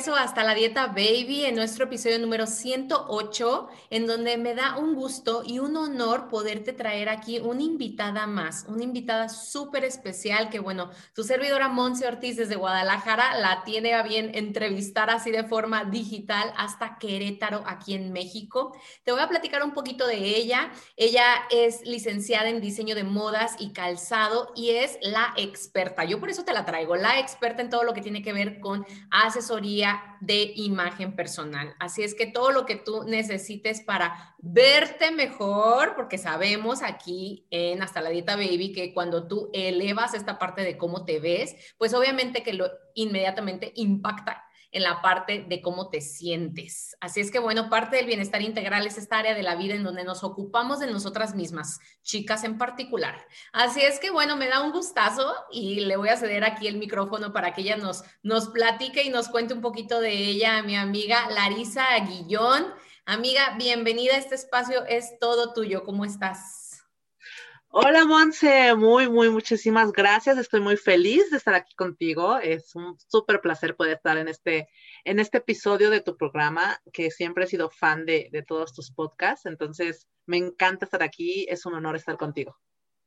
Regreso hasta la dieta baby en nuestro episodio número 108, en donde me da un gusto y un honor poderte traer aquí una invitada más, una invitada súper especial que, bueno, tu servidora Monse Ortiz desde Guadalajara la tiene a bien entrevistar así de forma digital hasta Querétaro, aquí en México. Te voy a platicar un poquito de ella. Ella es licenciada en diseño de modas y calzado y es la experta. Yo por eso te la traigo, la experta en todo lo que tiene que ver con asesoría de imagen personal. Así es que todo lo que tú necesites para verte mejor, porque sabemos aquí en Hasta la Dieta Baby que cuando tú elevas esta parte de cómo te ves, pues obviamente que lo inmediatamente impacta en la parte de cómo te sientes. Así es que, bueno, parte del bienestar integral es esta área de la vida en donde nos ocupamos de nosotras mismas, chicas en particular. Así es que, bueno, me da un gustazo y le voy a ceder aquí el micrófono para que ella nos, nos platique y nos cuente un poquito de ella mi amiga Larisa Aguillón. Amiga, bienvenida a este espacio, es todo tuyo. ¿Cómo estás? Hola Monse, muy, muy, muchísimas gracias. Estoy muy feliz de estar aquí contigo. Es un súper placer poder estar en este, en este episodio de tu programa, que siempre he sido fan de, de todos tus podcasts. Entonces, me encanta estar aquí. Es un honor estar contigo.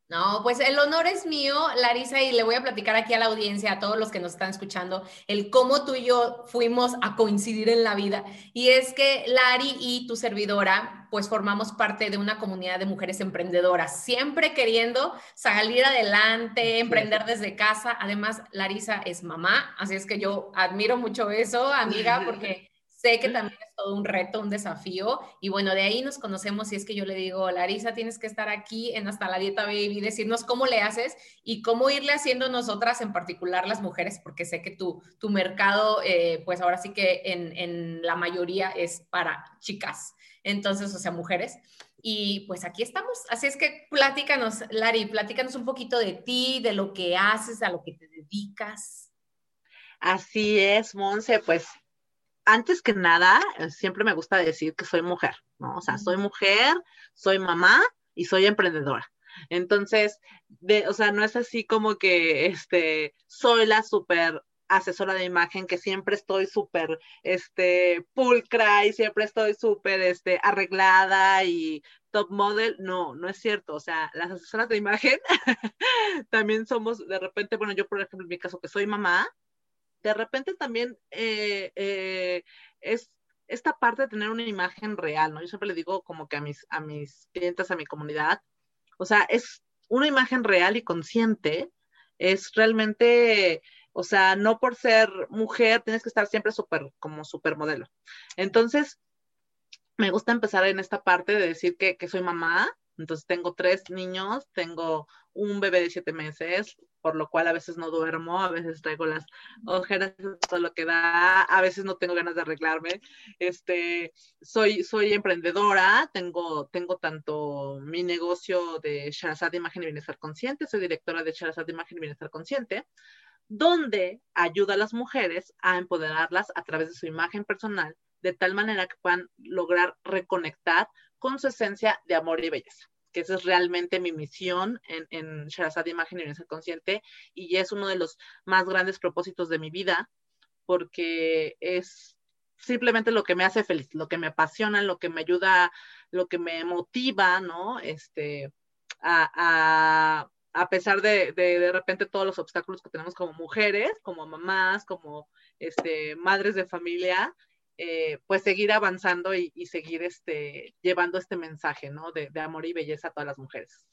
No, pues el honor es mío, Larisa, y le voy a platicar aquí a la audiencia, a todos los que nos están escuchando, el cómo tú y yo fuimos a coincidir en la vida. Y es que Lari y tu servidora, pues formamos parte de una comunidad de mujeres emprendedoras, siempre queriendo salir adelante, emprender desde casa. Además, Larisa es mamá, así es que yo admiro mucho eso, amiga, porque Sé que también es todo un reto, un desafío. Y bueno, de ahí nos conocemos y es que yo le digo, Larisa, tienes que estar aquí en Hasta la Dieta Baby, decirnos cómo le haces y cómo irle haciendo nosotras, en particular las mujeres, porque sé que tu, tu mercado, eh, pues ahora sí que en, en la mayoría es para chicas. Entonces, o sea, mujeres. Y pues aquí estamos. Así es que platícanos, Lari, platícanos un poquito de ti, de lo que haces, a lo que te dedicas. Así es, Monse, pues antes que nada, eh, siempre me gusta decir que soy mujer, ¿no? O sea, soy mujer, soy mamá y soy emprendedora. Entonces, de, o sea, no es así como que este, soy la súper asesora de imagen, que siempre estoy súper este, pulcra y siempre estoy súper este, arreglada y top model. No, no es cierto. O sea, las asesoras de imagen también somos, de repente, bueno, yo por ejemplo, en mi caso, que soy mamá, de repente también eh, eh, es esta parte de tener una imagen real, ¿no? Yo siempre le digo como que a mis, a mis clientes, a mi comunidad, o sea, es una imagen real y consciente, es realmente, o sea, no por ser mujer tienes que estar siempre súper, como supermodelo. Entonces, me gusta empezar en esta parte de decir que, que soy mamá, entonces tengo tres niños, tengo un bebé de siete meses, por lo cual a veces no duermo, a veces traigo las ojeras, todo lo que da, a veces no tengo ganas de arreglarme. Este, soy, soy emprendedora, tengo, tengo tanto mi negocio de Sharazad Imagen y Bienestar Consciente, soy directora de Sharazad Imagen y Bienestar Consciente, donde ayuda a las mujeres a empoderarlas a través de su imagen personal, de tal manera que puedan lograr reconectar con su esencia de amor y belleza que esa es realmente mi misión en, en Sharazad Imagen y Bienestar Consciente y es uno de los más grandes propósitos de mi vida porque es simplemente lo que me hace feliz, lo que me apasiona, lo que me ayuda, lo que me motiva, ¿no? Este, a, a, pesar de, de, de repente todos los obstáculos que tenemos como mujeres, como mamás, como este, madres de familia, eh, pues seguir avanzando y, seguir este, llevando este mensaje, ¿no? De, amor y belleza a todas las mujeres.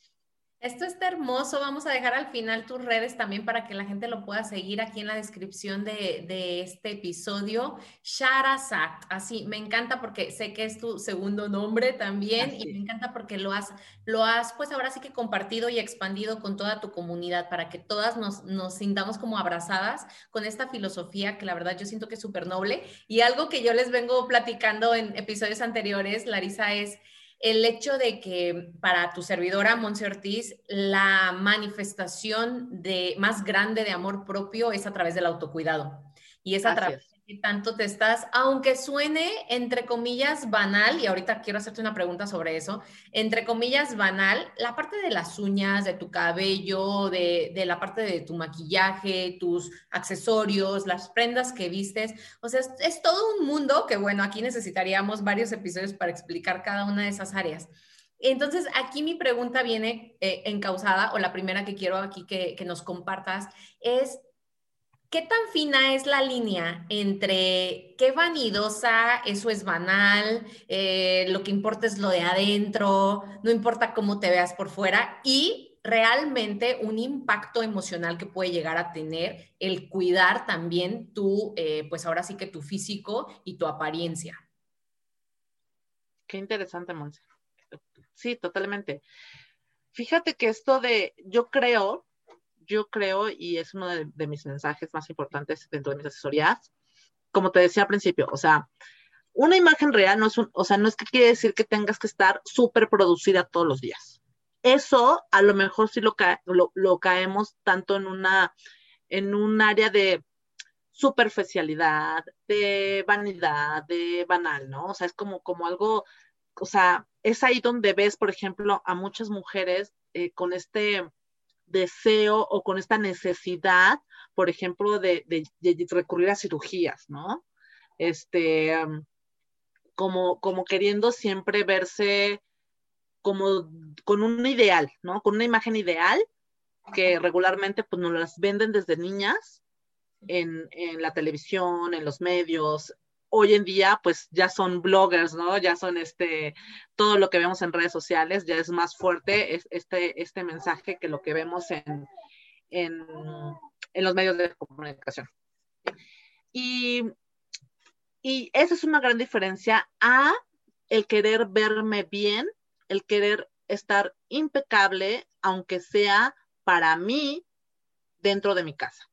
Esto está hermoso. Vamos a dejar al final tus redes también para que la gente lo pueda seguir aquí en la descripción de, este episodio. Sharazat. Así, me encanta porque sé que es tu segundo nombre también y me encanta porque lo has, lo has, pues ahora sí que compartido y expandido con toda tu comunidad para que todas nos, nos sintamos como abrazadas con esta filosofía que la verdad yo siento que es súper noble. Y algo que yo les vengo platicando en episodios anteriores, Larisa, es el hecho de que para tu servidora, Monse Ortiz, la manifestación de, más grande de amor propio es a través del autocuidado. Y es a través tanto te estás, aunque suene entre comillas banal, y ahorita quiero hacerte una pregunta sobre eso, entre comillas banal, la parte de las uñas, de tu cabello, de, la parte de tu maquillaje, tus accesorios, las prendas que vistes, o sea, es, todo un mundo que bueno, aquí necesitaríamos varios episodios para explicar cada una de esas áreas. Entonces, aquí mi pregunta viene eh, encausada, o la primera que quiero aquí que, que nos compartas, es ¿Qué tan fina es la línea entre qué vanidosa, eso es banal, eh, lo que importa es lo de adentro, no importa cómo te veas por fuera y realmente un impacto emocional que puede llegar a tener el cuidar también tu, eh, pues ahora sí que tu físico y tu apariencia? Qué interesante, Monse. Sí, totalmente. Fíjate que esto de, yo creo yo creo, y es uno de, mis mensajes más importantes dentro de mis asesorías, como te decía al principio, o sea, una imagen real no es un, o sea, no es que quiere decir que tengas que estar súper producida todos los días. Eso a lo mejor sí lo, lo, caemos tanto en una, en un área de superficialidad, de vanidad, de banal, ¿no? O sea, es como, como algo, o sea, es ahí donde ves, por ejemplo, a muchas mujeres eh, con este, deseo o con esta necesidad, por ejemplo, de, recurrir a cirugías, ¿no? Este, como, como queriendo siempre verse como con un ideal, ¿no? Con una imagen ideal que regularmente pues nos las venden desde niñas en, en la televisión, en los medios, hoy en día pues ya son bloggers, ¿no? Ya son este, todo lo que vemos en redes sociales, ya es más fuerte es, este, este mensaje que lo que vemos en, en, en los medios de comunicación. Y, y esa es una gran diferencia a el querer verme bien, el querer estar impecable, aunque sea para mí dentro de mi casa.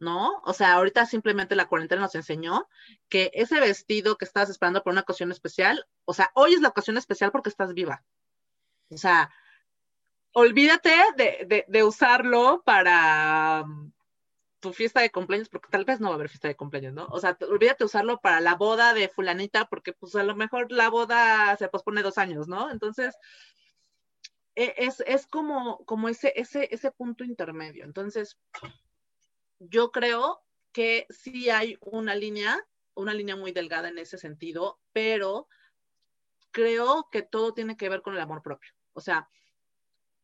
¿No? O sea, ahorita simplemente la cuarentena nos enseñó que ese vestido que estabas esperando por una ocasión especial, o sea, hoy es la ocasión especial porque estás viva. O sea, olvídate de, usarlo para um, tu fiesta de cumpleaños, porque tal vez no va a haber fiesta de cumpleaños, ¿no? O sea, olvídate de usarlo para la boda de fulanita, porque pues a lo mejor la boda se pospone dos años, ¿no? Entonces, e, es, es como, como ese, ese, ese punto intermedio. Entonces, yo creo que sí hay una línea, una línea muy delgada en ese sentido, pero creo que todo tiene que ver con el amor propio. O sea,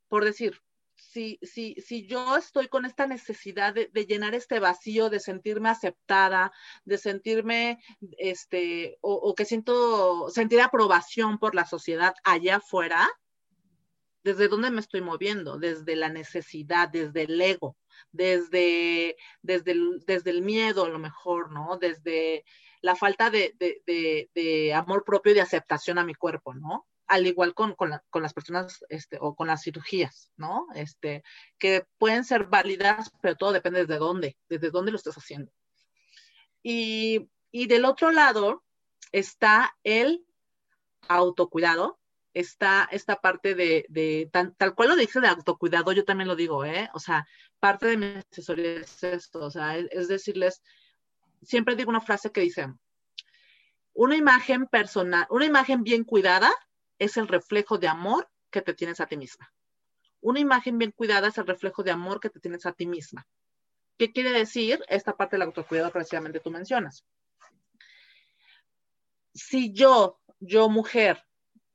por decir, si, si, si yo estoy con esta necesidad de, llenar este vacío, de sentirme aceptada, de sentirme, este, o, o, que siento, sentir aprobación por la sociedad allá afuera, ¿desde dónde me estoy moviendo? Desde la necesidad, desde el ego desde, desde, el, desde el miedo a lo mejor, ¿no? Desde la falta de, amor propio y de aceptación a mi cuerpo, ¿no? Al igual con, con, las personas este, o con las cirugías, ¿no? Este, que pueden ser válidas, pero todo depende desde dónde, desde dónde lo estás haciendo. Y, y del otro lado está el autocuidado, está esta parte de, tal cual lo dice de autocuidado, yo también lo digo, ¿eh? O sea, parte de mi asesoría es esto, o sea, es, decirles, siempre digo una frase que dice, una imagen personal, una imagen bien cuidada es el reflejo de amor que te tienes a ti misma. Una imagen bien cuidada es el reflejo de amor que te tienes a ti misma. ¿Qué quiere decir esta parte del autocuidado precisamente tú mencionas? Si yo, yo mujer,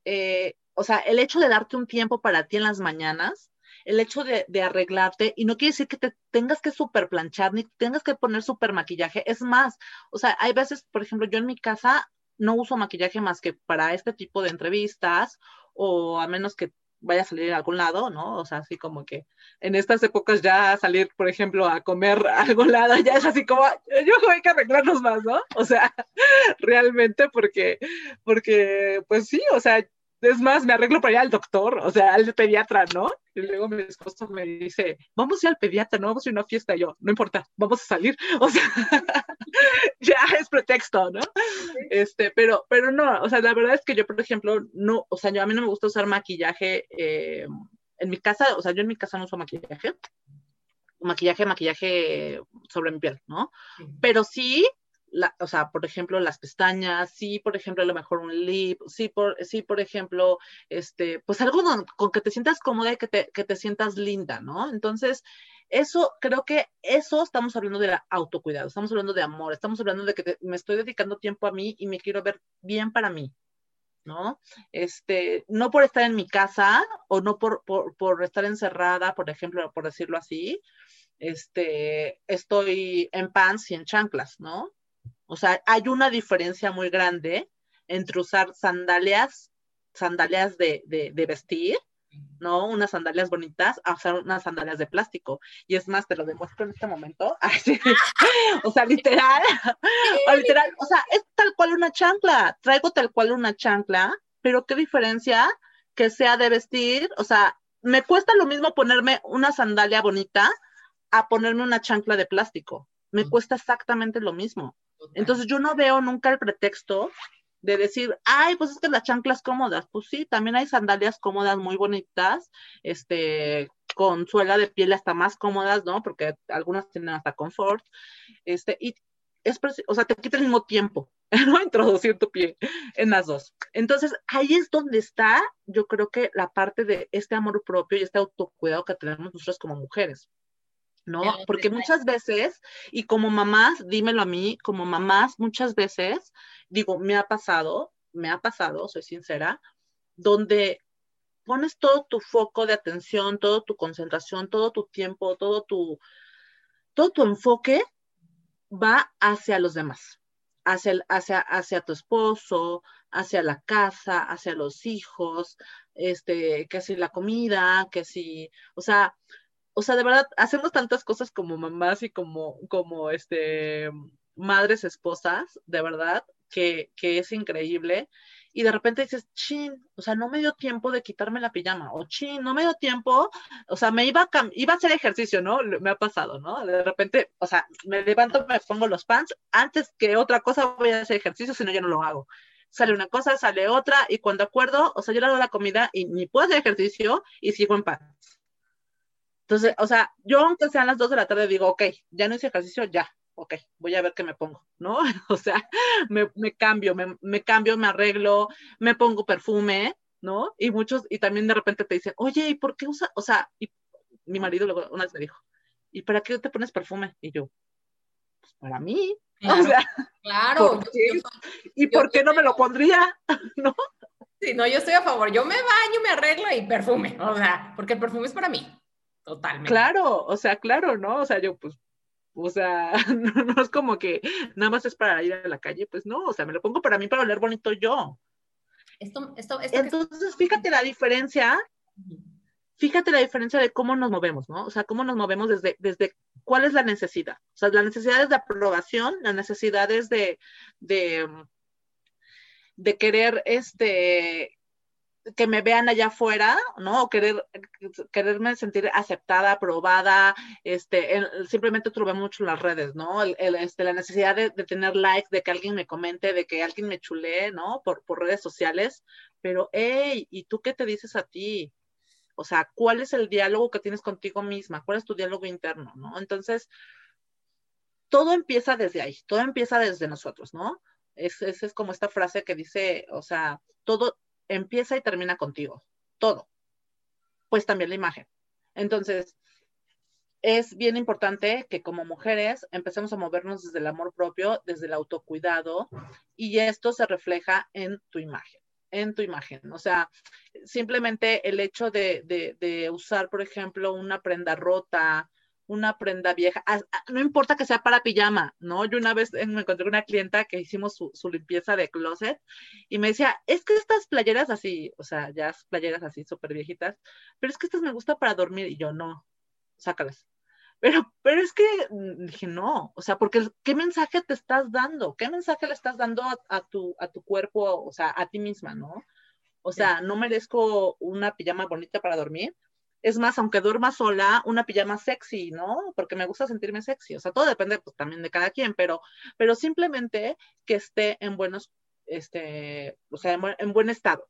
eh, o sea, el hecho de darte un tiempo para ti en las mañanas, el hecho de, arreglarte, y no quiere decir que te tengas que super planchar, ni tengas que poner super maquillaje, es más, o sea, hay veces, por ejemplo, yo en mi casa no uso maquillaje más que para este tipo de entrevistas, o a menos que vaya a salir a algún lado, ¿no? O sea, así como que en estas épocas ya salir, por ejemplo, a comer a algún lado, ya es así como, yo hay que arreglarnos más, ¿no? O sea, realmente porque, porque, pues sí, o sea, es más, me arreglo para ir al doctor, o sea, al pediatra, ¿no? Y luego mi esposo me dice, vamos a ir al pediatra, no vamos a ir a una fiesta. Y yo, no importa, vamos a salir. O sea, ya es pretexto, ¿no? Este, pero, pero no, o sea, la verdad es que yo, por ejemplo, no, o sea, yo a mí no me gusta usar maquillaje eh, en mi casa, o sea, yo en mi casa no uso maquillaje. Maquillaje, maquillaje sobre mi piel, ¿no? Pero sí o sea, por ejemplo, las pestañas, sí, por ejemplo, a lo mejor un lip, sí, por, sí, por ejemplo, este, pues algo con, que te sientas cómoda y que te, que te sientas linda, ¿no? Entonces, eso, creo que eso estamos hablando de autocuidado, estamos hablando de amor, estamos hablando de que me estoy dedicando tiempo a mí y me quiero ver bien para mí, ¿no? Este, no por estar en mi casa o no por, por, por estar encerrada, por ejemplo, por decirlo así, este, estoy en pants y en chanclas, ¿no? O sea, hay una diferencia muy grande entre usar sandalias, sandalias de, vestir, ¿no? Unas sandalias bonitas a usar unas sandalias de plástico. Y es más, te lo demuestro en este momento. o sea, literal. o literal, o sea, es tal cual una chancla. Traigo tal cual una chancla, pero qué diferencia que sea de vestir. O sea, me cuesta lo mismo ponerme una sandalia bonita a ponerme una chancla de plástico. Me cuesta exactamente lo mismo. Entonces yo no veo nunca el pretexto de decir, ay, pues es que las chanclas cómodas. Pues sí, también hay sandalias cómodas muy bonitas, este, con suela de piel hasta más cómodas, ¿no? Porque algunas tienen hasta confort. Este, y es, o sea, te quita el mismo tiempo, ¿no? Introducir tu pie en las dos. Entonces, ahí es donde está, yo creo que la parte de este amor propio y este autocuidado que tenemos nosotros como mujeres. ¿No? Porque muchas veces, y como mamás, dímelo a mí, como mamás, muchas veces, digo, me ha pasado, me ha pasado, soy sincera, donde pones todo tu foco de atención, toda tu concentración, todo tu tiempo, todo tu, todo tu enfoque va hacia los demás, hacia, hacia, hacia tu esposo, hacia la casa, hacia los hijos, este, que si la comida, que si, o sea, o sea, de verdad, hacemos tantas cosas como mamás y como, como este, madres, esposas, de verdad, que, que es increíble. Y de repente dices, chin, o sea, no me dio tiempo de quitarme la pijama, o chin, no me dio tiempo, o sea, me iba a, iba a hacer ejercicio, ¿no? Me ha pasado, ¿no? De repente, o sea, me levanto, me pongo los pants, antes que otra cosa voy a hacer ejercicio, si no, yo no lo hago. Sale una cosa, sale otra, y cuando acuerdo, o sea, yo le hago la comida y ni puedo hacer ejercicio y sigo en pants. Entonces, o sea, yo aunque sean las dos de la tarde digo, ok, ya no hice ejercicio, ya, ok, voy a ver qué me pongo, ¿no? O sea, me, cambio, me, cambio, me arreglo, me pongo perfume, ¿no? Y muchos, y también de repente te dicen, oye, ¿y por qué usa? O sea, y mi marido luego una vez me dijo, ¿y para qué te pones perfume? Y yo, pues para mí. Claro, o sea, claro. ¿y por qué no me lo pondría? ¿No? Sí, no, yo estoy a favor. Yo me baño, me arreglo y perfume. O sea, porque el perfume es para mí. Totalmente. Claro, o sea, claro, ¿no? O sea, yo pues, o sea, no, es como que nada más es para ir a la calle, pues no, o sea, me lo pongo para mí para oler bonito yo. Esto, esto, esto Entonces, fíjate la diferencia, fíjate la diferencia de cómo nos movemos, ¿no? O sea, cómo nos movemos desde, desde cuál es la necesidad. O sea, la necesidad es de aprobación, la necesidad es de, de, de querer, este, que me vean allá afuera, ¿no? O querer, quererme sentir aceptada, aprobada, este, simplemente tuve mucho en las redes, ¿no? El, este, la necesidad de, tener likes, de que alguien me comente, de que alguien me chulee, ¿no? Por, por redes sociales, pero, hey, ¿y tú qué te dices a ti? O sea, ¿cuál es el diálogo que tienes contigo misma? ¿Cuál es tu diálogo interno, no? Entonces, todo empieza desde ahí, todo empieza desde nosotros, ¿no? Esa es, es como esta frase que dice, o sea, todo, empieza y termina contigo, todo. Pues también la imagen. Entonces, es bien importante que como mujeres empecemos a movernos desde el amor propio, desde el autocuidado, y esto se refleja en tu imagen, en tu imagen. O sea, simplemente el hecho de, de usar, por ejemplo, una prenda rota una prenda vieja, no importa que sea para pijama, ¿no? Yo una vez me encontré una clienta que hicimos su, su, limpieza de closet y me decía, es que estas playeras así, o sea, ya playeras así súper viejitas, pero es que estas me gustan para dormir y yo no, sácalas. Pero, pero es que mm, dije, no, o sea, porque ¿qué mensaje te estás dando? ¿Qué mensaje le estás dando a, tu, a tu cuerpo, o sea, a ti misma, ¿no? O sea, no merezco una pijama bonita para dormir. Es más, aunque duerma sola, una pijama sexy, ¿no? Porque me gusta sentirme sexy. O sea, todo depende pues, también de cada quien, pero, pero simplemente que esté en buenos, este, o sea, en buen, estado.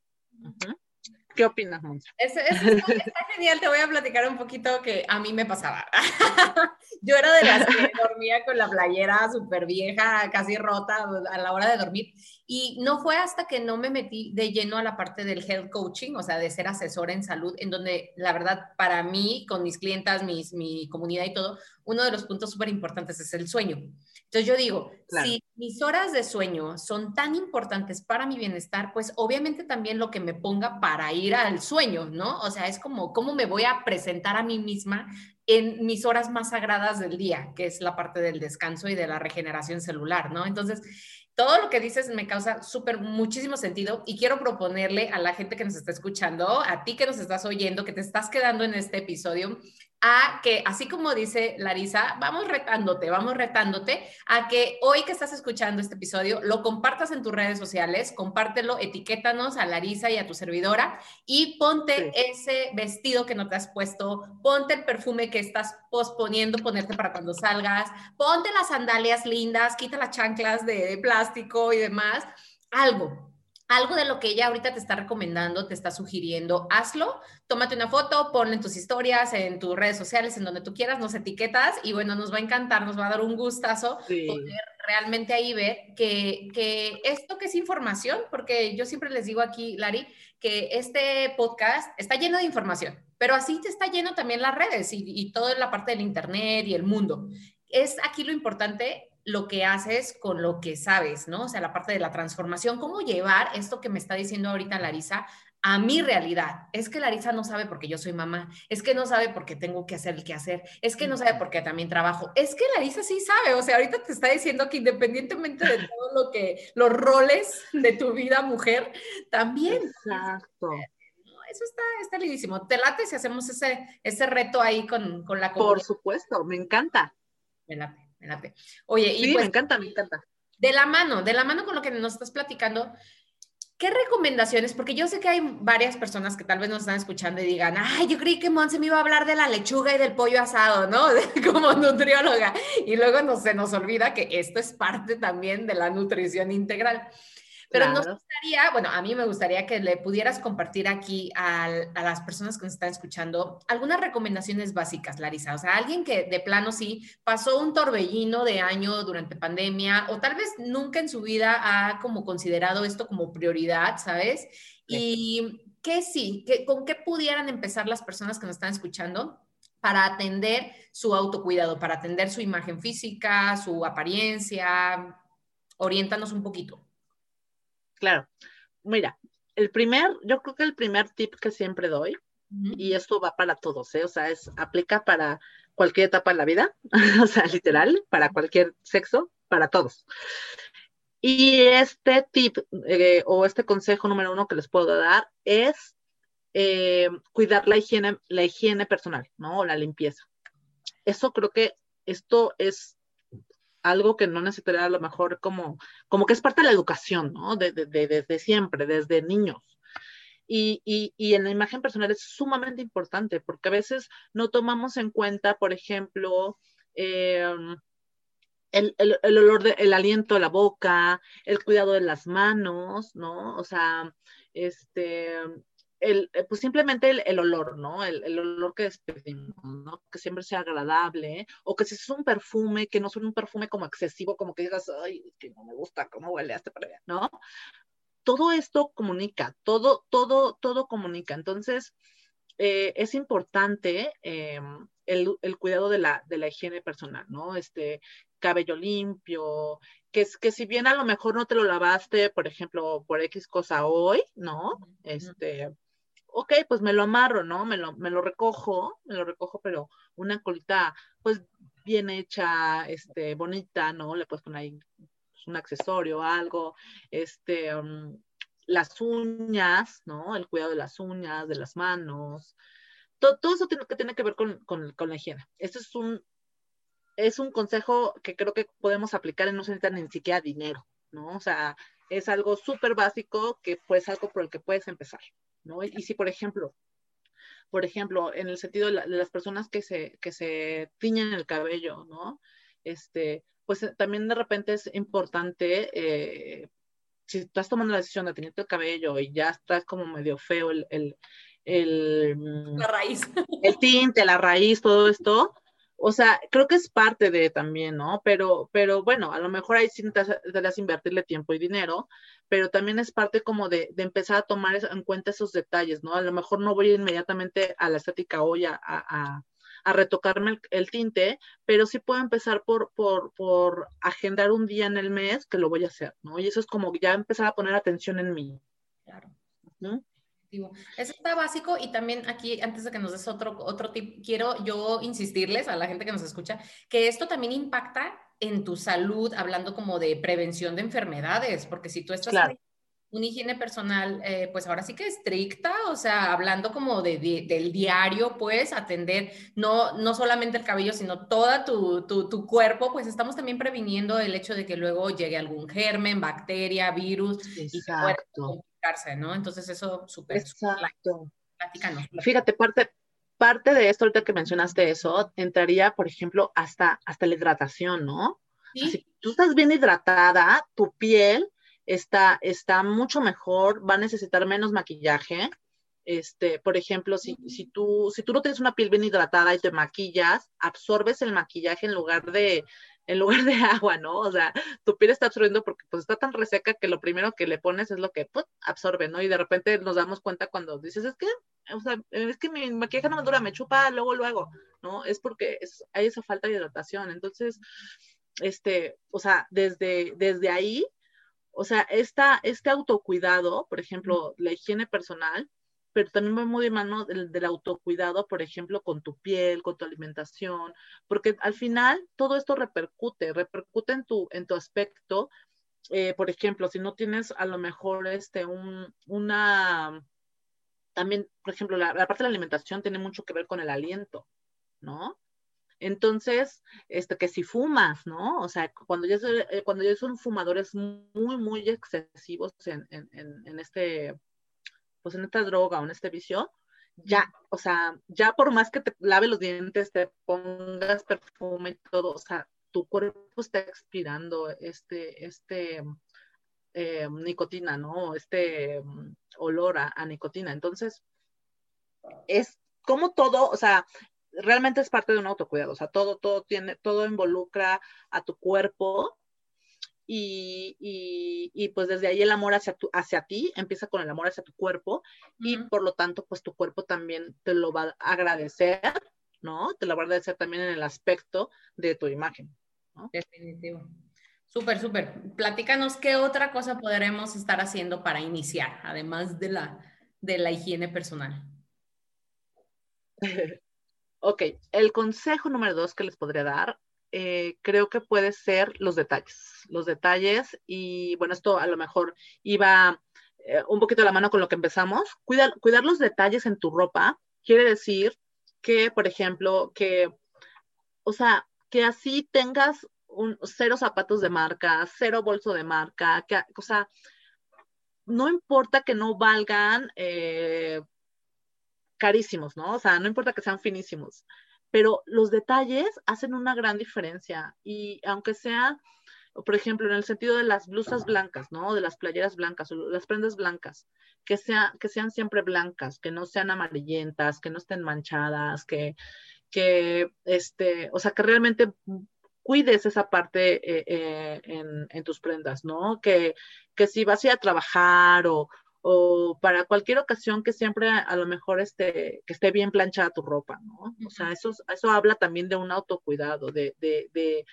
¿Qué opinas, Monza? Eso, está, genial, te voy a platicar un poquito que a mí me pasaba. Yo era de las que dormía con la playera súper vieja, casi rota a la hora de dormir. Y no fue hasta que no me metí de lleno a la parte del health coaching, o sea, de ser asesora en salud, en donde la verdad para mí, con mis clientas, mis, mi comunidad y todo, uno de los puntos súper importantes es el sueño. Entonces yo digo, si mis horas de sueño son tan importantes para mi bienestar, pues obviamente también lo que me ponga para ir al sueño, ¿no? O sea, es como cómo me voy a presentar a mí misma en mis horas más sagradas del día, que es la parte del descanso y de la regeneración celular, ¿no? Entonces, todo lo que dices me causa súper muchísimo sentido y quiero proponerle a la gente que nos está escuchando, a ti que nos estás oyendo, que te estás quedando en este episodio, a que, así como dice Larisa, vamos retándote, vamos retándote a que hoy que estás escuchando este episodio lo compartas en tus redes sociales, compártelo, etiquétanos a Larisa y a tu servidora y ponte ese vestido que no te has puesto, ponte el perfume que estás posponiendo ponerte para cuando salgas, ponte las sandalias lindas, quita las chanclas de plástico y demás, algo, algo de lo que ella ahorita te está recomendando, te está sugiriendo, hazlo, tómate una foto, ponle en tus historias, en tus redes sociales, en donde tú quieras, nos etiquetas y bueno, nos va a encantar, nos va a dar un gustazo poder realmente ahí ver que, que esto que es información, porque yo siempre les digo aquí, Lari, que este podcast está lleno de información, pero así te está lleno también las redes y, y toda la parte del Internet y el mundo. Es aquí lo importante lo que haces con lo que sabes, ¿no? O sea, la parte de la transformación, cómo llevar esto que me está diciendo ahorita Larisa a mi realidad. Es que Larisa no sabe porque yo soy mamá, es que no sabe porque tengo que hacer el que hacer, es que no sabe porque también trabajo, es que Larisa sí sabe, o sea, ahorita te está diciendo que independientemente de todo lo que, los roles de tu vida mujer, también. Exacto. Eso está, está lindísimo. ¿Te late si hacemos ese, ese reto ahí con, con la Por supuesto, me encanta. Me late. Oye, y pues, me encanta, me encanta. De la mano, de la mano con lo que nos estás platicando, ¿qué recomendaciones? Porque yo sé que hay varias personas que tal vez nos están escuchando y digan, ay, yo creí que Monse me iba a hablar de la lechuga y del pollo asado, ¿no? Como nutrióloga. Y luego no, se nos olvida que esto es parte también de la nutrición integral. Pero nos gustaría, bueno, a mí me gustaría que le pudieras compartir aquí a, las personas que nos están escuchando algunas recomendaciones básicas, Larisa. O sea, alguien que de plano sí pasó un torbellino de año durante pandemia o tal vez nunca en su vida ha como considerado esto como prioridad, ¿sabes? Y que sí, que, con qué pudieran empezar las personas que nos están escuchando para atender su autocuidado, para atender su imagen física, su apariencia. Oriéntanos un poquito. Claro. Mira, el primer, yo creo que el primer tip que siempre doy, y esto va para todos, ¿eh? o sea, es, aplica para cualquier etapa de la vida, o sea, literal, para cualquier sexo, para todos. Y este tip eh, o este consejo número uno que les puedo dar es eh, cuidar la higiene, la higiene personal, ¿no? O la limpieza. Eso creo que esto es algo que no necesitaría a lo mejor como, como que es parte de la educación, ¿no? desde siempre, desde niños. Y, y, en la imagen personal es sumamente importante porque a veces no tomamos en cuenta, por ejemplo, em, el, el, el, olor del aliento de la boca, el cuidado de las manos, ¿no? O sea, este, el, eh, pues simplemente el, olor, ¿no? El, olor que despedimos, ¿no? Que siempre sea agradable, o que si es un perfume, que no sea un perfume como excesivo, como que digas, ay, es que no me gusta cómo huele este perfume, ¿no? Todo esto comunica, todo, todo, todo comunica. Entonces, eh, es importante eh, el, cuidado de la, de la higiene personal, ¿no? Este cabello limpio, que, que si bien a lo mejor no te lo lavaste, por ejemplo, por X cosa hoy, ¿no? Este, ok, pues me lo amarro, ¿no? Me lo, me lo recojo, me lo recojo, pero una colita, pues bien hecha, este, bonita, ¿no? Le puedes poner ahí pues, un accesorio, algo, este, um, las uñas, ¿no? El cuidado de las uñas, de las manos. Todo, todo eso tiene que, tiene que ver con, con, con la higiene. Este es un, es un consejo que creo que podemos aplicar y no se necesita ni siquiera dinero, ¿no? O sea, es algo súper básico que pues algo por el que puedes empezar, ¿no? Y, si, por ejemplo, por ejemplo, en el sentido de, las personas que se, que se tiñen el cabello, ¿no? Este, pues eh, también de repente es importante, eh, si estás tomando la decisión de tener el cabello y ya estás como medio feo el, el, el, la raíz. El tinte, la raíz, todo esto, o sea, creo que es parte de también, ¿no? Pero, pero bueno, a lo mejor ahí sí necesitas invertirle tiempo y dinero, pero también es parte como de, de, empezar a tomar en cuenta esos detalles, ¿no? A lo mejor no voy inmediatamente a la estética hoy a, a, a retocarme el, tinte, pero sí puedo empezar por, por, por agendar un día en el mes que lo voy a hacer, ¿no? Y eso es como ya empezar a poner atención en mí. Claro. ¿no? Eso está básico y también aquí, antes de que nos des otro, otro tip, quiero yo insistirles a la gente que nos escucha que esto también impacta en tu salud, hablando como de prevención de enfermedades, porque si tú estás en una higiene personal, eh, pues ahora sí que estricta, o sea, hablando como de, del diario, pues atender no, no solamente el cabello, sino todo tu, tu, tu, cuerpo, pues estamos también previniendo el hecho de que luego llegue algún germen, bacteria, virus, Exacto. ¿No? Entonces eso súper. Exacto. Fíjate, parte, parte de esto, ahorita que mencionaste eso, entraría, por ejemplo, hasta, hasta la hidratación, ¿no? Si tú estás bien hidratada, tu piel está, está mucho mejor, va a necesitar menos maquillaje. Este, por ejemplo, si, si, tú, si tú no tienes una piel bien hidratada y te maquillas, absorbes el maquillaje en lugar de, en lugar de agua, ¿no? O sea, tu piel está absorbiendo porque pues está tan reseca que lo primero que le pones es lo que pues, absorbe, ¿no? Y de repente nos damos cuenta cuando dices, es que, o sea, es que mi maquillaje no me dura, me chupa, luego lo hago, ¿no? Es porque hay esa falta de hidratación. Entonces, este, o sea, desde, desde ahí, o sea, esta, este autocuidado, por ejemplo, la higiene personal, pero también va muy de mano del, autocuidado, por ejemplo, con tu piel, con tu alimentación, porque al final todo esto repercute, repercute en tu, en tu aspecto. Eh, por ejemplo, si no tienes a lo mejor este, un, una, también, por ejemplo, la, parte de la alimentación tiene mucho que ver con el aliento, ¿no? Entonces, este, que si fumas, ¿no? O sea, cuando ya, eh, cuando ya son fumadores muy, muy excesivos en, en, en este pues en esta droga o en este vicio, ya, o sea, ya por más que te lave los dientes, te pongas perfume y todo, o sea, tu cuerpo está expirando este, este eh, nicotina, ¿no? Este mm, olor a, a, nicotina. Entonces, es como todo, o sea, realmente es parte de un autocuidado, o sea, todo, todo tiene, todo involucra a tu cuerpo y, y, pues desde ahí el amor hacia, tu, hacia ti empieza con el amor hacia tu cuerpo y por lo tanto pues tu cuerpo también te lo va a agradecer, ¿no? Te lo va a agradecer también en el aspecto de tu imagen. ¿no? Definitivo. Súper, súper. Platícanos qué otra cosa podremos estar haciendo para iniciar, además de la, de la higiene personal. ok, el consejo número dos que les podría dar eh, creo que puede ser los detalles. Los detalles, y bueno, esto a lo mejor iba eh, un poquito a la mano con lo que empezamos. Cuidar, cuidar los detalles en tu ropa quiere decir que, por ejemplo, que, o sea, que así tengas un, cero zapatos de marca, cero bolso de marca, que, o sea, no importa que no valgan eh, carísimos, ¿no? O sea, no importa que sean finísimos pero los detalles hacen una gran diferencia y aunque sea, por ejemplo, en el sentido de las blusas blancas, ¿no? De las playeras blancas o las prendas blancas, que, sea, que sean siempre blancas, que no sean amarillentas, que no estén manchadas, que, que este, o sea, que realmente cuides esa parte eh, eh, en, en, tus prendas, ¿no? Que, que si vas a ir a trabajar o, o para cualquier ocasión que siempre a, lo mejor esté, que esté bien planchada tu ropa, ¿no? O sea, eso, eso habla también de un autocuidado, de, de, de,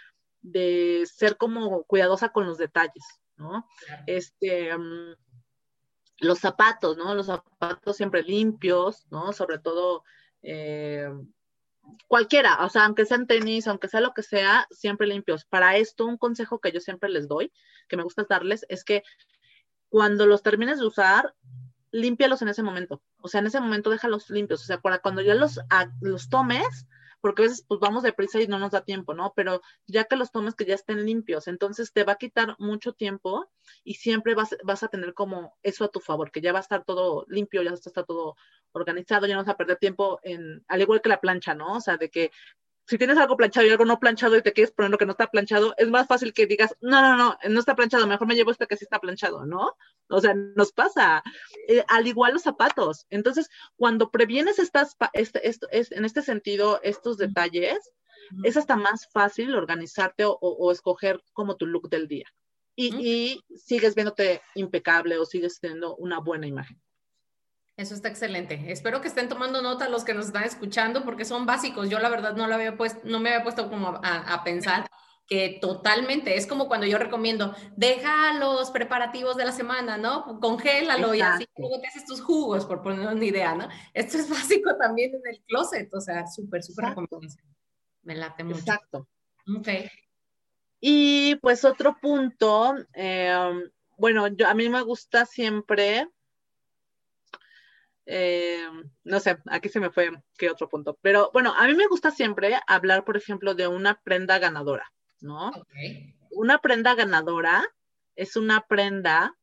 de ser como cuidadosa con los detalles, ¿no? Este, mm, los zapatos, ¿no? Los zapatos siempre limpios, ¿no? Sobre todo eh, cualquiera, o sea, aunque sean tenis, aunque sea lo que sea, siempre limpios. Para esto, un consejo que yo siempre les doy, que me gusta darles, es que cuando los termines de usar, límpialos en ese momento. O sea, en ese momento déjalos limpios. O sea, para cuando ya los, los tomes, porque a veces pues vamos deprisa y no nos da tiempo, ¿no? Pero ya que los tomes que ya estén limpios, entonces te va a quitar mucho tiempo y siempre vas, vas a tener como eso a tu favor, que ya va a estar todo limpio, ya está todo organizado, ya no vas a perder tiempo en, al igual que la plancha, ¿no? O sea, de que si tienes algo planchado y algo no planchado y te quieres poner lo que no está planchado, es más fácil que digas, no, no, no, no está planchado, mejor me llevo este que sí está planchado, ¿no? O sea, nos pasa. Eh, al igual los zapatos. Entonces, cuando previenes estas, este, esto, es, en este sentido, estos detalles, es hasta más fácil organizarte o, escoger como tu look del día. Y, y sigues viéndote impecable o sigues teniendo una buena imagen. Eso está excelente. Espero que estén tomando nota los que nos están escuchando porque son básicos. Yo la verdad no, lo había puesto, no me había puesto como a, pensar que totalmente es como cuando yo recomiendo, deja los preparativos de la semana, ¿no? Congélalo y así luego te haces tus jugos, por poner una idea, ¿no? Esto es básico también en el closet, o sea, súper, súper recomendación. Me late mucho. Exacto. Ok. Y pues otro punto, eh, bueno, yo, a mí me gusta siempre eh, no sé, aquí se me fue qué otro punto. Pero bueno, a mí me gusta siempre hablar, por ejemplo, de una prenda ganadora, ¿no? Una prenda ganadora es una prenda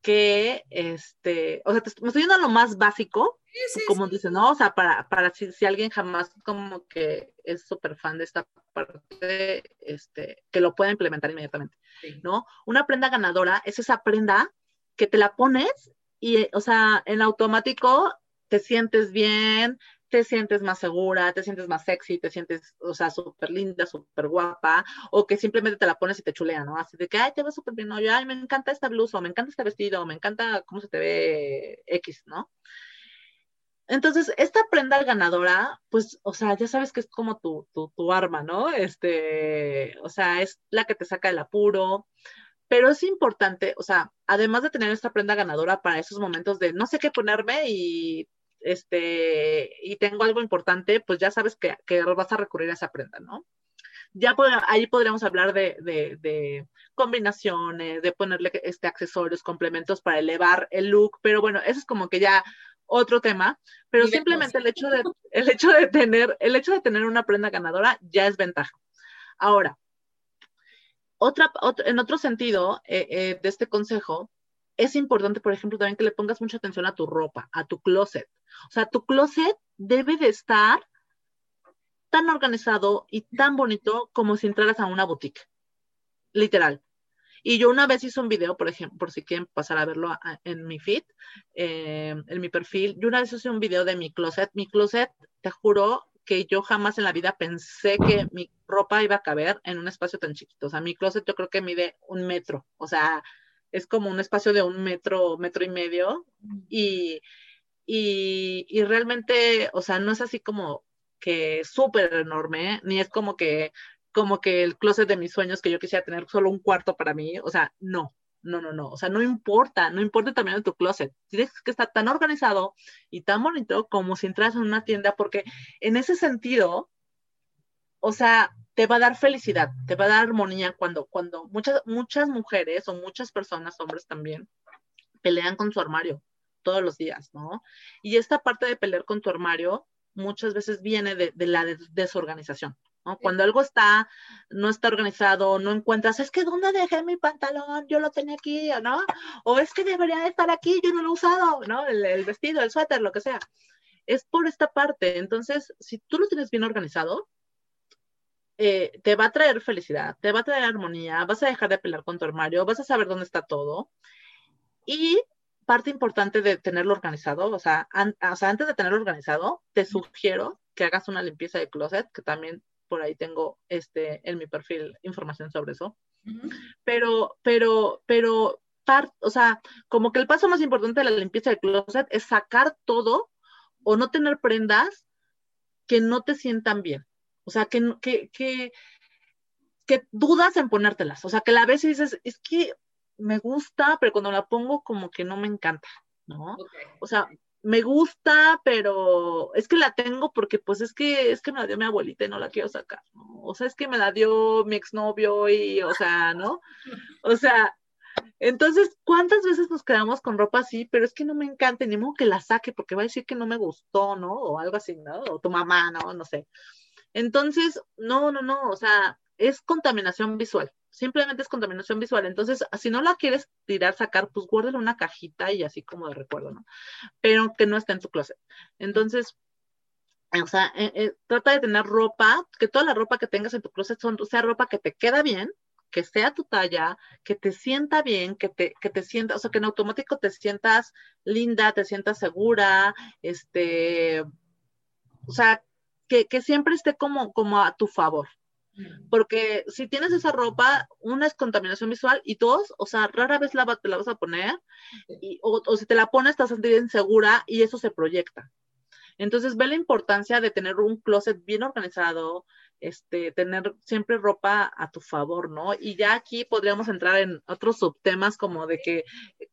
que, este, o sea, me estoy yendo a lo más básico, como dice, ¿no? O sea, para, para si, si alguien jamás como que es súper fan de esta parte, este, que lo pueda implementar inmediatamente, ¿no? Una prenda ganadora es esa prenda que te la pones y, o sea, en automático te sientes bien, te sientes más segura, te sientes más sexy, te sientes, o sea, súper linda, súper guapa, o que simplemente te la pones y te chulea, ¿no? Así de que, ay, te ves súper bien, ¿no? Yo, ay, me encanta esta blusa, o me encanta este vestido, o me encanta cómo se te ve X, ¿no? Entonces, esta prenda ganadora, pues, o sea, ya sabes que es como tu, tu, tu arma, ¿no? Este, o sea, es la que te saca del apuro, pero es importante, o sea, además de tener esta prenda ganadora para esos momentos de no sé qué ponerme y este y tengo algo importante, pues ya sabes que, vas a recurrir a esa prenda, ¿no? Ya ahí podríamos hablar de, combinaciones, de ponerle este, accesorios, complementos para elevar el look, pero bueno, eso es como que ya otro tema, pero simplemente el hecho de, el hecho de tener, el hecho de tener una prenda ganadora ya es ventaja. Ahora, otra, en otro sentido eh, eh, de este consejo, es importante, por ejemplo, también que le pongas mucha atención a tu ropa, a tu closet. O sea, tu closet debe de estar tan organizado y tan bonito como si entraras a una boutique. Literal. Y yo una vez hice un video, por ejemplo, por si quieren pasar a verlo en mi feed, eh, en mi perfil, yo una vez hice un video de mi closet. Mi closet, te juro, que yo jamás en la vida pensé que mi ropa iba a caber en un espacio tan chiquito. O sea, mi closet yo creo que mide un metro. O sea, es como un espacio de un metro, metro y medio. Y, y, realmente, o sea, no es así como que súper enorme, ni es como que, como que el closet de mis sueños que yo quisiera tener solo un cuarto para mí. O sea, no. No, no, no. O sea, no importa, no importa también tu closet. Tienes que estar tan organizado y tan bonito como si entras en una tienda, porque en ese sentido, o sea, te va a dar felicidad, te va a dar armonía cuando, cuando muchas, muchas mujeres o muchas personas, hombres también, pelean con su armario todos los días, ¿no? Y esta parte de pelear con tu armario muchas veces viene de la desorganización. Cuando algo está, no está organizado, no encuentras, es que ¿dónde dejé mi pantalón? Yo lo tenía aquí, ¿no? O es que debería estar aquí, yo no lo he usado, ¿no? El, vestido, el suéter, lo que sea. Es por esta parte. Entonces, si tú lo tienes bien organizado, eh, te va a traer felicidad, te va a traer armonía, vas a dejar de pelear con tu armario, vas a saber dónde está todo. Y parte importante de tenerlo organizado, o sea, o sea, antes de tenerlo organizado, te sugiero que hagas una limpieza de closet, que también por ahí tengo este, en mi perfil información sobre eso. Pero, pero, pero, o sea, como que el paso más importante de la limpieza del closet es sacar todo o no tener prendas que no te sientan bien. O sea, que, que, que, que dudas en ponértelas. O sea, que la ves y dices, es que me gusta, pero cuando la pongo como que no me encanta, ¿no? O sea, me gusta, pero es que la tengo porque pues es que es que me la dio mi abuelita y no la quiero sacar, ¿no? O sea, es que me la dio mi exnovio y, o sea, ¿no? O sea, entonces, ¿cuántas veces nos quedamos con ropa así? Pero es que no me encanta, ni modo que la saque porque va a decir que no me gustó, ¿no? O algo así, ¿no? O tu mamá, ¿no? No sé. Entonces, no, no, no, o sea, es contaminación visual simplemente es contaminación visual. Entonces, si no la quieres tirar, sacar, pues guárdala una cajita y así como de recuerdo, ¿no? Pero que no esté en tu closet. Entonces, o sea, eh, eh, trata de tener ropa, que toda la ropa que tengas en tu closet son, sea ropa que te queda bien, que sea tu talla, que te sienta bien, que te, que te sienta, o sea, que en automático te sientas linda, te sientas segura, este, o sea, que, que siempre esté como, como a tu favor, porque si tienes esa ropa, una es contaminación visual y dos, o sea, rara vez la, te la vas a poner o, si te la pones estás sentir insegura y eso se proyecta. Entonces ve la importancia de tener un closet bien organizado, este, tener siempre ropa a tu favor, ¿no? Y ya aquí podríamos entrar en otros subtemas como de que,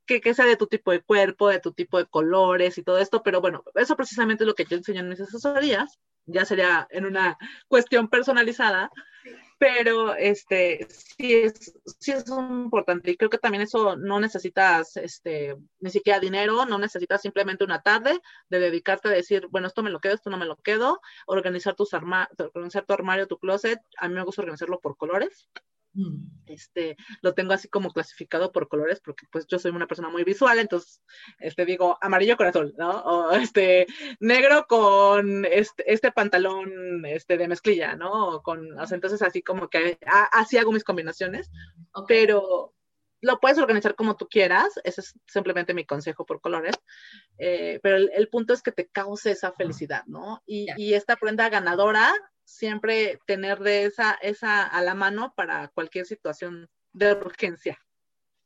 que, que, sea de tu tipo de cuerpo, de tu tipo de colores y todo esto, pero bueno, eso precisamente es lo que yo enseño en mis asesorías ya sería en una cuestión personalizada, pero este sí es, sí es importante y creo que también eso no necesitas este, ni siquiera dinero, no necesitas simplemente una tarde de dedicarte a decir, bueno, esto me lo quedo, esto no me lo quedo, organizar, tus arma organizar tu armario, tu closet, a mí me gusta organizarlo por colores. Este, lo tengo así como clasificado por colores, porque pues yo soy una persona muy visual, entonces, este, digo amarillo con azul, ¿no? O este, negro con este, este pantalón, este, de mezclilla, ¿no? con, entonces así como que así hago mis combinaciones, pero lo puedes organizar como tú quieras, ese es simplemente mi consejo por colores, eh, pero el, punto es que te cause esa felicidad, ¿no? Y, y esta prenda ganadora siempre tener de esa, esa a la mano para cualquier situación de urgencia.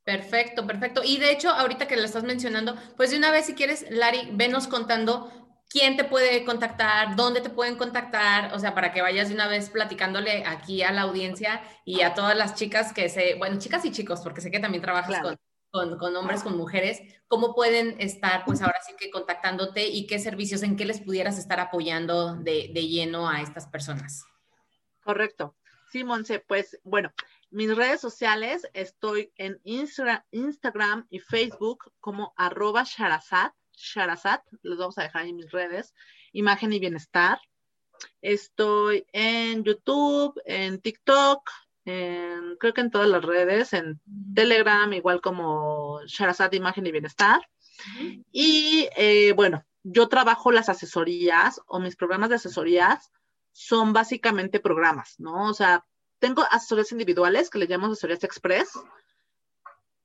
Perfecto, perfecto. Y de hecho, ahorita que lo estás mencionando, pues de una vez, si quieres, Lari, venos contando quién te puede contactar, dónde te pueden contactar, o sea, para que vayas de una vez platicándole aquí a la audiencia y a todas las chicas que se, bueno, chicas y chicos, porque sé que también trabajas con, con, hombres, con mujeres, ¿cómo pueden estar, pues ahora sí que contactándote y qué servicios, en qué les pudieras estar apoyando de, lleno a estas personas? Correcto. Sí, Monse, pues bueno, mis redes sociales, estoy en Instagram y Facebook como arroba Sharazat, Sharazat, los vamos a dejar en mis redes, Imagen y Bienestar. Estoy en YouTube, en TikTok, creo que en todas las redes, en Telegram, igual como Sharazad Imagen y Bienestar. Y eh, bueno, yo trabajo las asesorías o mis programas de asesorías son básicamente programas, ¿no? O sea, tengo asesorías individuales que le llamamos asesorías express,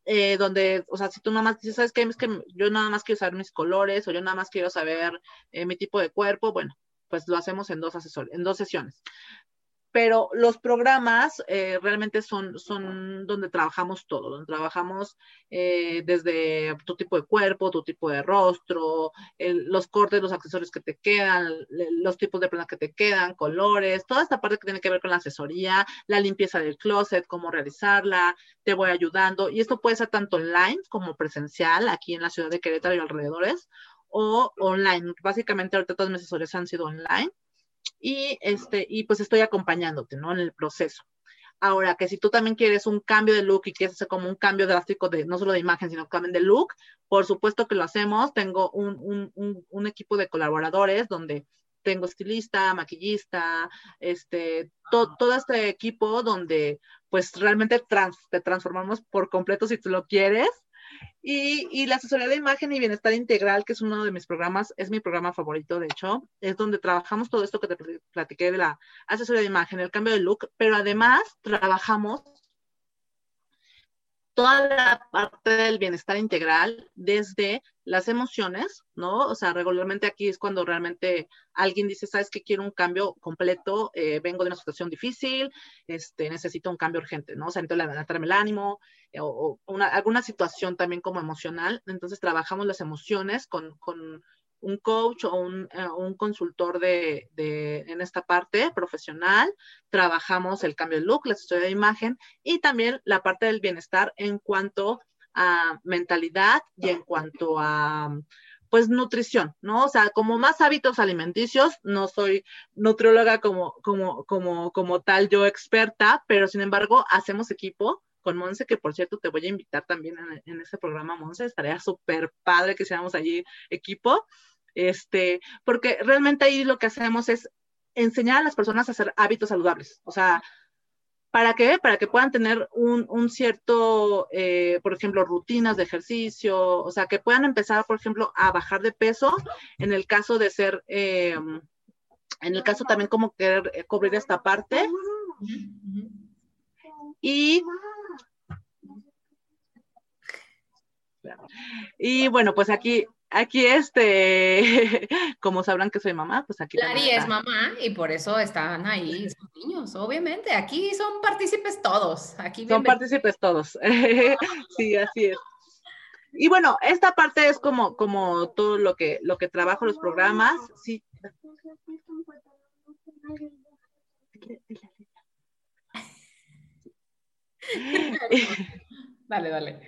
eh, donde, o sea, si tú nada más dices, ¿sabes qué? Es que yo nada más quiero saber mis colores o yo nada más quiero saber eh, mi tipo de cuerpo, bueno, pues lo hacemos en dos, asesor en dos sesiones pero los programas eh, realmente son, son donde trabajamos todo, donde trabajamos eh, desde tu tipo de cuerpo, tu tipo de rostro, los cortes, los accesorios que te quedan, los tipos de prendas que te quedan, colores, toda esta parte que tiene que ver con la asesoría, la limpieza del closet, cómo realizarla, te voy ayudando. Y esto puede ser tanto online como presencial, aquí en la ciudad de Querétaro y alrededores, o online. Básicamente ahorita todas mis asesorías han sido online y, este, y pues estoy acompañándote, ¿no? En el proceso. Ahora, que si tú también quieres un cambio de look y quieres hacer como un cambio drástico de no solo de imagen, sino también de look, por supuesto que lo hacemos. Tengo un, un, un, equipo de colaboradores donde tengo estilista, maquillista, este, todo este equipo donde pues realmente trans, te transformamos por completo si tú lo quieres y, la asesoría de imagen y bienestar integral, que es uno de mis programas, es mi programa favorito, de hecho, es donde trabajamos todo esto que te platiqué de la asesoría de imagen, el cambio de look, pero además trabajamos toda la parte del bienestar integral desde las emociones, ¿no? O sea, regularmente aquí es cuando realmente alguien dice, sabes que quiero un cambio completo, eh, vengo de una situación difícil, este, necesito un cambio urgente, ¿no? O sea, necesito levantarme el ánimo eh, o, alguna situación también como emocional. Entonces trabajamos las emociones con, con un coach o un, eh, un consultor de, de, en esta parte profesional. Trabajamos el cambio de look, la historia de imagen y también la parte del bienestar en cuanto a mentalidad y en cuanto a pues nutrición, ¿no? O sea, como más hábitos alimenticios, no soy nutrióloga como, como, como, como tal yo experta, pero sin embargo hacemos equipo con Monse, que por cierto te voy a invitar también en, en ese programa, Monse, estaría súper padre que seamos allí equipo, este, porque realmente ahí lo que hacemos es enseñar a las personas a hacer hábitos saludables, o sea, ¿Para qué? Para que puedan tener un, cierto, eh, por ejemplo, rutinas de ejercicio, o sea, que puedan empezar, por ejemplo, a bajar de peso en el caso de ser, eh, en el caso también como querer eh, cubrir esta parte. Y y bueno, pues aquí aquí este, como sabrán que soy mamá, pues aquí. Lari es mamá y por eso están ahí niños, obviamente. Aquí son partícipes todos. Aquí son partícipes todos. sí, así es. Y bueno, esta parte es como, como todo lo que, lo que trabajo los programas. Sí. Dale, dale.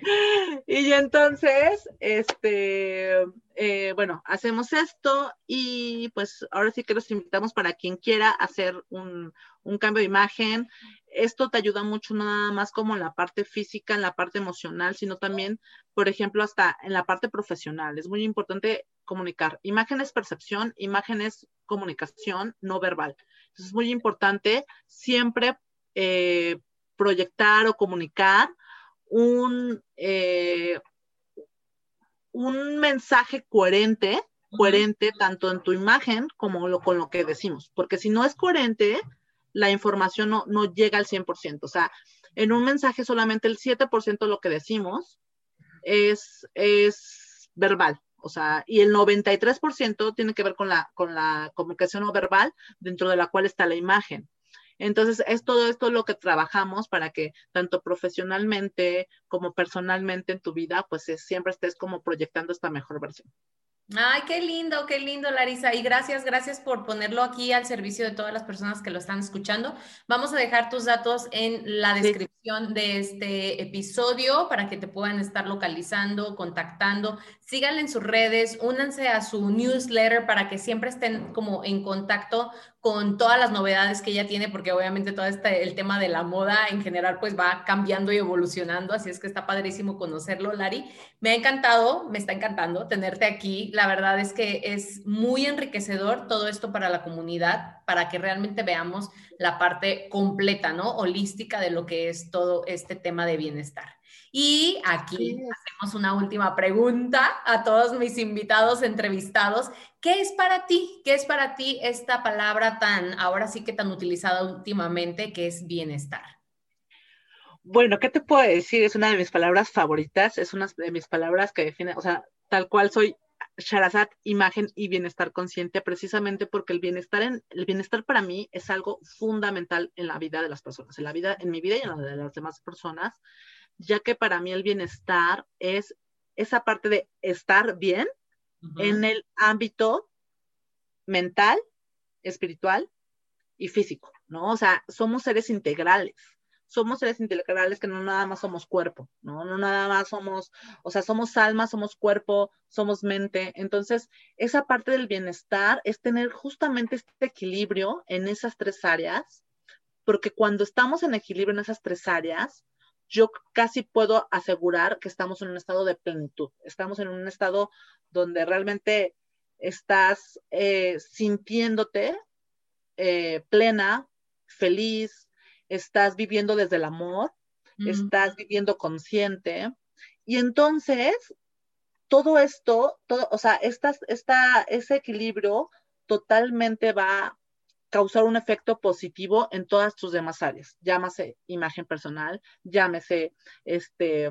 Y entonces, este, eh, bueno, hacemos esto y pues ahora sí que los invitamos para quien quiera hacer un, cambio de imagen. Esto te ayuda mucho nada más como en la parte física, en la parte emocional, sino también, por ejemplo, hasta en la parte profesional. Es muy importante comunicar. Imagen es percepción, imagen es comunicación no verbal. Entonces es muy importante siempre eh, proyectar o comunicar un, eh, un mensaje coherente, coherente tanto en tu imagen como lo, con lo que decimos, porque si no es coherente, la información no, no llega al 100%. O sea, en un mensaje solamente el 7% de lo que decimos es, es verbal. O sea, y el 93% tiene que ver con la, con la comunicación no verbal, dentro de la cual está la imagen. Entonces, es todo esto lo que trabajamos para que tanto profesionalmente como personalmente en tu vida, pues siempre estés como proyectando esta mejor versión. Ay, qué lindo, qué lindo, Larisa. Y gracias, gracias por ponerlo aquí al servicio de todas las personas que lo están escuchando. Vamos a dejar tus datos en la descripción de este episodio para que te puedan estar localizando, contactando. Síganle en sus redes, únanse a su newsletter para que siempre estén como en contacto con todas las novedades que ella tiene, porque obviamente todo este, el tema de la moda en general pues va cambiando y evolucionando, así es que está padrísimo conocerlo, Lari. Me ha encantado, me está encantando tenerte aquí. La verdad es que es muy enriquecedor todo esto para la comunidad, para que realmente veamos la parte completa, ¿no? Holística de lo que es todo este tema de bienestar. Y aquí hacemos una última pregunta a todos mis invitados entrevistados. ¿Qué es para ti? ¿Qué es para ti esta palabra tan, ahora sí que tan utilizada últimamente, que es bienestar? Bueno, ¿qué te puedo decir? Es una de mis palabras favoritas, es una de mis palabras que define, o sea, tal cual soy Sharazat, imagen y bienestar consciente, precisamente porque el bienestar, en, el bienestar para mí es algo fundamental en la vida de las personas, en la vida, en mi vida y en la de las demás personas ya que para mí el bienestar es esa parte de estar bien en el ámbito mental, espiritual y físico, ¿no? O sea, somos seres integrales. Somos seres integrales que no nada más somos cuerpo, ¿no? No nada más somos, o sea, somos alma, somos cuerpo, somos mente. Entonces, esa parte del bienestar es tener justamente este equilibrio en esas tres áreas, porque cuando estamos en equilibrio en esas tres áreas, yo casi puedo asegurar que estamos en un estado de plenitud, estamos en un estado donde realmente estás eh, sintiéndote eh, plena, feliz, estás viviendo desde el amor, estás viviendo consciente. Y entonces, todo esto, todo, o sea, esta, ese equilibrio totalmente va causar un efecto positivo en todas tus demás áreas. Llámase imagen personal, llámese este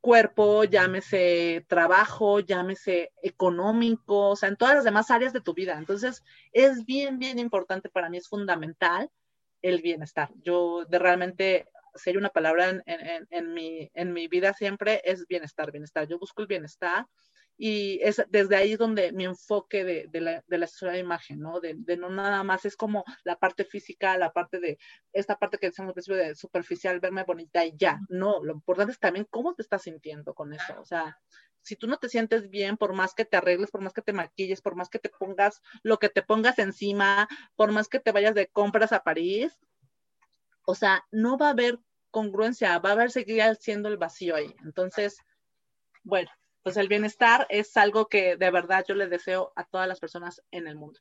cuerpo, llámese trabajo, llámese económico, o sea, en todas las demás áreas de tu vida. Entonces, es bien, bien importante para mí, es fundamental el bienestar. Yo de realmente, si una palabra en, en, mi, en mi vida siempre, es bienestar, bienestar. Yo busco el bienestar y es desde ahí donde mi enfoque de, de, la, de la asesoría de imagen, ¿no? De, de, no nada más es como la parte física, la parte de esta parte que decíamos al principio de superficial, verme bonita y ya. No, lo importante es también cómo te estás sintiendo con eso. O sea, si tú no te sientes bien, por más que te arregles, por más que te maquilles, por más que te pongas lo que te pongas encima, por más que te vayas de compras a París, o sea, no va a haber congruencia, va a haber seguir siendo el vacío ahí. Entonces, bueno, pues el bienestar es algo que de verdad yo le deseo a todas las personas en el mundo.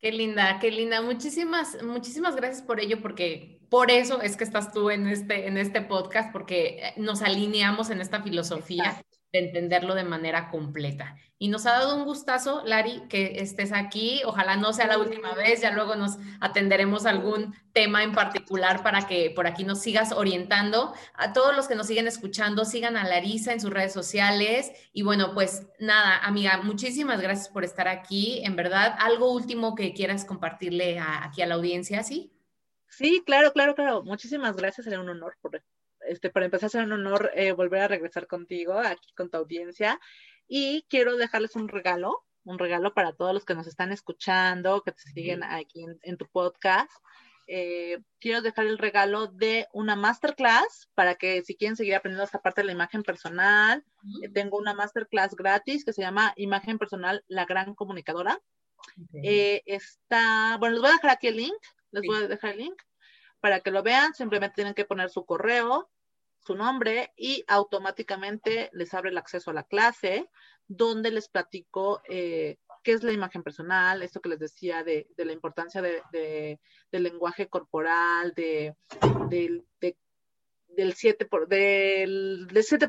Qué linda, qué linda. Muchísimas, muchísimas gracias por ello, porque por eso es que estás tú en este, en este podcast, porque nos alineamos en esta filosofía de entenderlo de manera completa. Y nos ha dado un gustazo, Lari, que estés aquí. Ojalá no sea la última vez, ya luego nos atenderemos algún tema en particular para que por aquí nos sigas orientando. A todos los que nos siguen escuchando, sigan a Larisa en sus redes sociales. Y bueno, pues nada, amiga, muchísimas gracias por estar aquí. En verdad, algo último que quieras compartirle aquí a la audiencia, ¿sí? Sí, claro, claro, claro. Muchísimas gracias, será un honor por este, para empezar, será un honor eh, volver a regresar contigo aquí con tu audiencia. Y quiero dejarles un regalo, un regalo para todos los que nos están escuchando, que te siguen aquí en, tu podcast. Eh, quiero dejar el regalo de una masterclass para que si quieren seguir aprendiendo esta parte de la imagen personal, eh, tengo una masterclass gratis que se llama Imagen Personal, la gran comunicadora. está, bueno, les voy a dejar aquí el link, les voy a dejar el link para que lo vean, simplemente tienen que poner su correo, su nombre y automáticamente les abre el acceso a la clase donde les platico eh, qué es la imagen personal, esto que les decía de, la importancia de, del lenguaje corporal, de, del 7%, por, del, del 7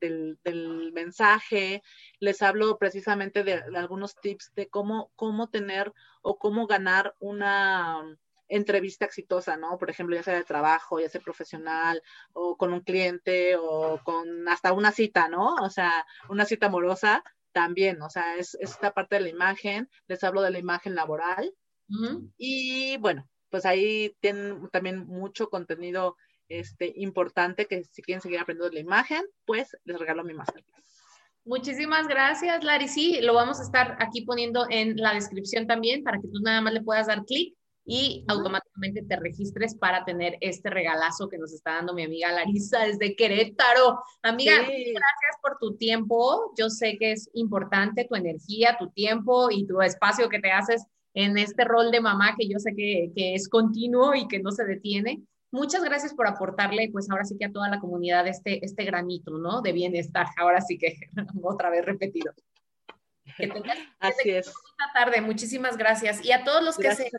del, del, mensaje, les hablo precisamente de, algunos tips de cómo, cómo tener o cómo ganar una, entrevista exitosa, ¿no? Por ejemplo, ya sea de trabajo, ya sea profesional, o con un cliente, o con hasta una cita, ¿no? O sea, una cita amorosa también, o sea, es, esta parte de la imagen, les hablo de la imagen laboral. Y bueno, pues ahí tienen también mucho contenido este, importante que si quieren seguir aprendiendo de la imagen, pues les regalo mi masterclass. Muchísimas gracias, Lari. Sí, lo vamos a estar aquí poniendo en la descripción también para que tú nada más le puedas dar clic y automáticamente te registres para tener este regalazo que nos está dando mi amiga Larisa desde Querétaro. Amiga, gracias por tu tiempo. Yo sé que es importante tu energía, tu tiempo y tu espacio que te haces en este rol de mamá que yo sé que, que es continuo y que no se detiene. Muchas gracias por aportarle, pues ahora sí que a toda la comunidad este, este granito, ¿no? De bienestar. Ahora sí que otra vez repetido. Que Así es. tarde, muchísimas gracias. Y a todos los que se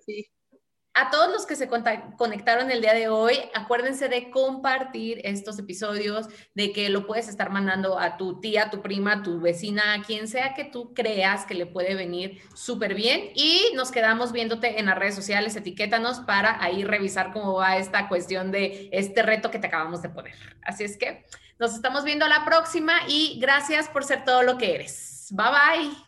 a todos los que se conectaron el día de hoy, acuérdense de compartir estos episodios, de que lo puedes estar mandando a tu tía, a tu prima, a tu vecina, a quien sea que tú creas que le puede venir súper bien. Y nos quedamos viéndote en las redes sociales, etiquétanos para ahí revisar cómo va esta cuestión de este reto que te acabamos de poner. Así es que nos estamos viendo la próxima y gracias por ser todo lo que eres. Bye bye.